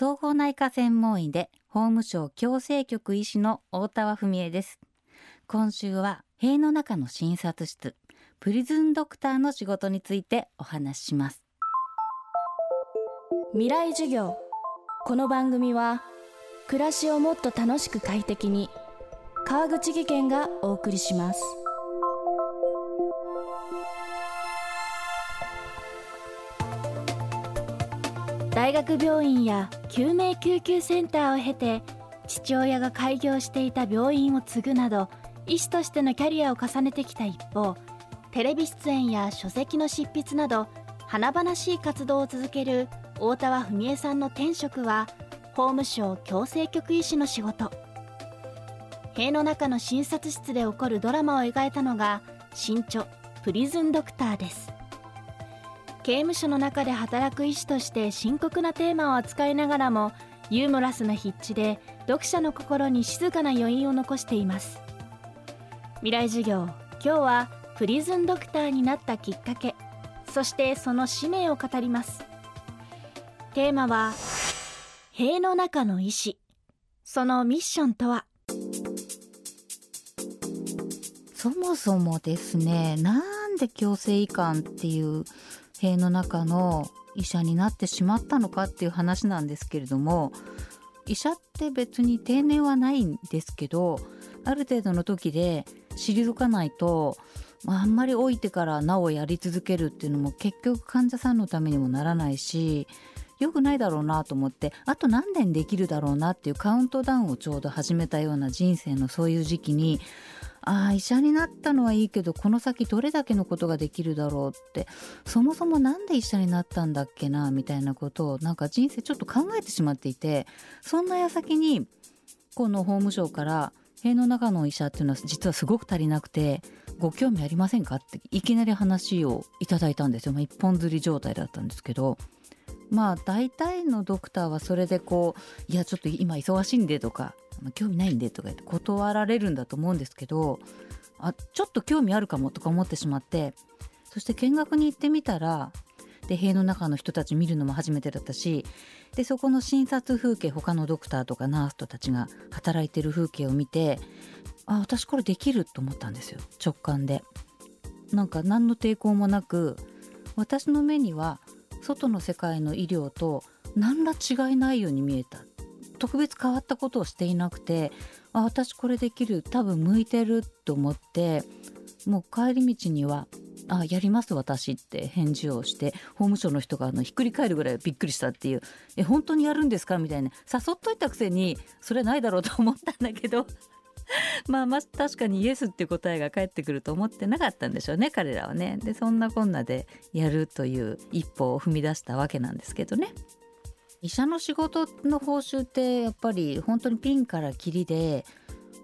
総合内科専門医で法務省矯正局医師の大田和文恵です。今週は塀の中の診察室プリズンドクターの仕事についてお話しします。未来授業。この番組は暮らしをもっと楽しく快適に川口義賢がお送りします。大学病院や救命救急センターを経て父親が開業していた病院を継ぐなど医師としてのキャリアを重ねてきた一方テレビ出演や書籍の執筆など華々しい活動を続ける大田和文江さんの転職は法務省矯正局医師の仕事。塀の中の診察室で起こるドラマを描いたのが新著プリズンドクターです。刑務所の中で働く医師として深刻なテーマを扱いながらもユーモラスな筆致で読者の心に静かな余韻を残しています。未来授業今日はプリズンドクターになったきっかけそしてその使命を語ります。テーマは塀の中の医師。そのミッションとは？そもそもですねなんで矯正医官っていう塀の中の医者になってしまったのかっていう話なんですけれども医者って別に定年はないんですけどある程度の時で退かないと、あ、あんまり老いてからなおやり続けるっていうのも結局患者さんのためにもならないし良くないだろうなと思ってあと何年できるだろうなっていうカウントダウンをちょうど始めたような人生のそういう時期にああ医者になったのはいいけどこの先どれだけのことができるだろうって。そもそも何で医者になったんだっけなみたいなことをなんか人生ちょっと考えてしまっていてそんな矢先にこの法務省から塀の中の医者っていうのは実はすごく足りなくてご興味ありませんか？っていきなり話をいただいたんですよ、まあ、一本釣り状態だったんですけど。まあ大体のドクターはそれでこういやちょっと今忙しいんでとか興味ないんでとか言って断られるんだと思うんですけどあちょっと興味あるかもとか思ってしまってそして見学に行ってみたらで塀の中の人たち見るのも初めてだったしでそこの診察風景他のドクターとかナースとたちが働いてる風景を見てあ私これできると思ったんですよ直感で。なんか何の抵抗もなく私の目には外の世界の医療と何ら違いないように見えた特別変わったことをしていなくてあ私これできる多分向いてると思ってもう帰り道には「あやります私」って返事をして法務省の人があのひっくり返るぐらいびっくりしたっていう「え本当にやるんですか?」みたいな誘っといたくせにそれないだろうと思ったんだけど まあまあ確かにイエスって答えが返ってくると思ってなかったんでしょうね彼らはね。でそんなこんなでやるという一歩を踏み出したわけなんですけどね。医者の仕事の報酬ってやっぱり本当にピンからキリで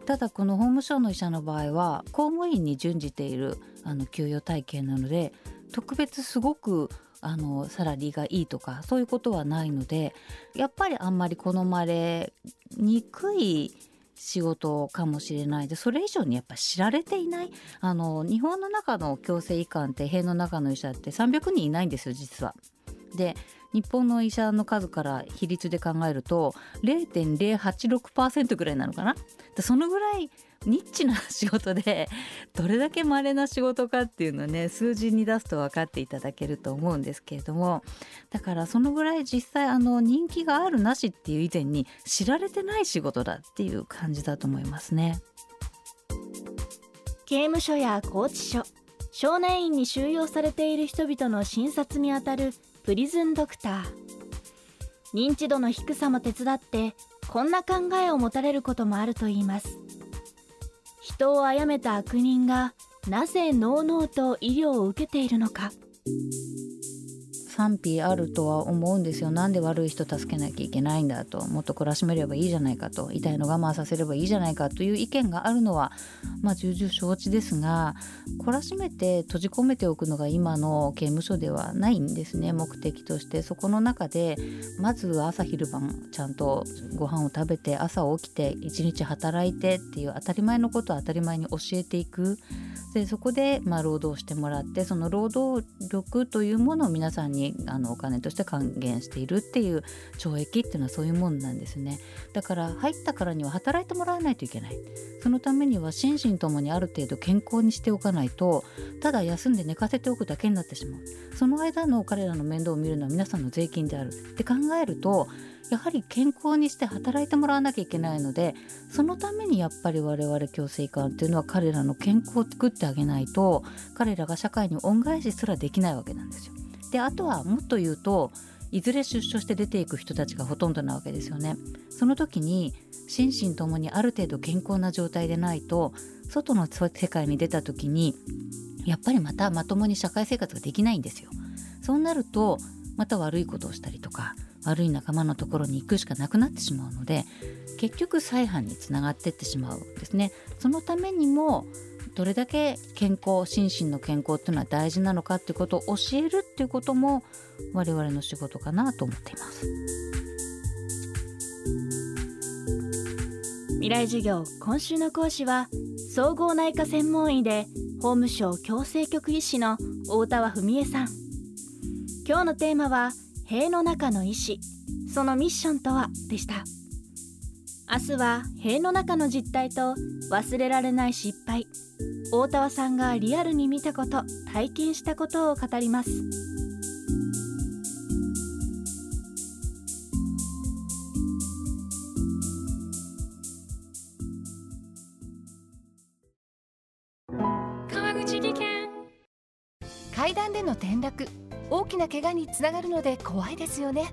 ただこの法務省の医者の場合は公務員に準じているあの給与体系なので特別すごくあのサラリーがいいとかそういうことはないのでやっぱりあんまり好まれにくい仕事かもしれないでそれ以上にやっぱ知られていないあの日本の中の矯正医官って塀の中の医者って300人いないんですよ実は。で日本の医者の数から比率で考えると0.086%ぐらいなのかな？そのぐらいニッチな仕事でどれだけ稀な仕事かっていうのをね数字に出すと分かっていただけると思うんですけれどもだからそのぐらい実際あの人気があるなしっていう以前に知られてない仕事だっていう感じだと思いますね。刑務所や拘置所少年院に収容されている人々の診察にあたるプリズンドクター。認知度の低さも手伝ってこんな考えを持たれることもあるといいます。人を殺めた悪人がなぜのうのうと医療を受けているのか。賛否あるとは思うんですよ。なんで悪い人助けなきゃいけないんだと。もっと懲らしめればいいじゃないかと。痛いの我慢させればいいじゃないかという意見があるのはまあ重々承知ですが懲らしめて閉じ込めておくのが今の刑務所ではないんですね。目的として。そこの中でまず朝昼晩ちゃんとご飯を食べて朝起きて一日働いてっていう当たり前のことを当たり前に教えていく。でそこでま労働してもらってその労働力というものを皆さんにあのお金として還元しているっていう懲役っていうのはそういうもんなんですね。だから入ったからには働いてもらわないといけない。そのためには心身ともにある程度健康にしておかないとただ休んで寝かせておくだけになってしまう。その間の彼らの面倒を見るのは皆さんの税金であるって考えるとやはり健康にして働いてもらわなきゃいけないのでそのためにやっぱり我々共生官っていうのは彼らの健康を作ってあげないと彼らが社会に恩返しすらできないわけなんですよ。であとはもっと言うといずれ出所して出ていく人たちがほとんどなわけですよね。その時に心身ともにある程度健康な状態でないと外の世界に出た時にやっぱりまたまともに社会生活ができないんですよ。そうなるとまた悪いことをしたりとか悪い仲間のところに行くしかなくなってしまうので結局再犯につながっていってしまうんですね。そのためにもどれだけ健康心身の健康っていうのは大事なのかっていうことを教えるっていうことも我々の仕事かなと思っています。未来授業今週の講師は総合内科専門医で法務省矯正局医師の大田文恵さん。今日のテーマは塀の中の医師。そのミッションとは？でした。明日は塀の中の実態と忘れられない失敗。大田さんがリアルに見たこと体験したことを語ります。川口技研。階段での転落。大きな怪我につながるので怖いですよね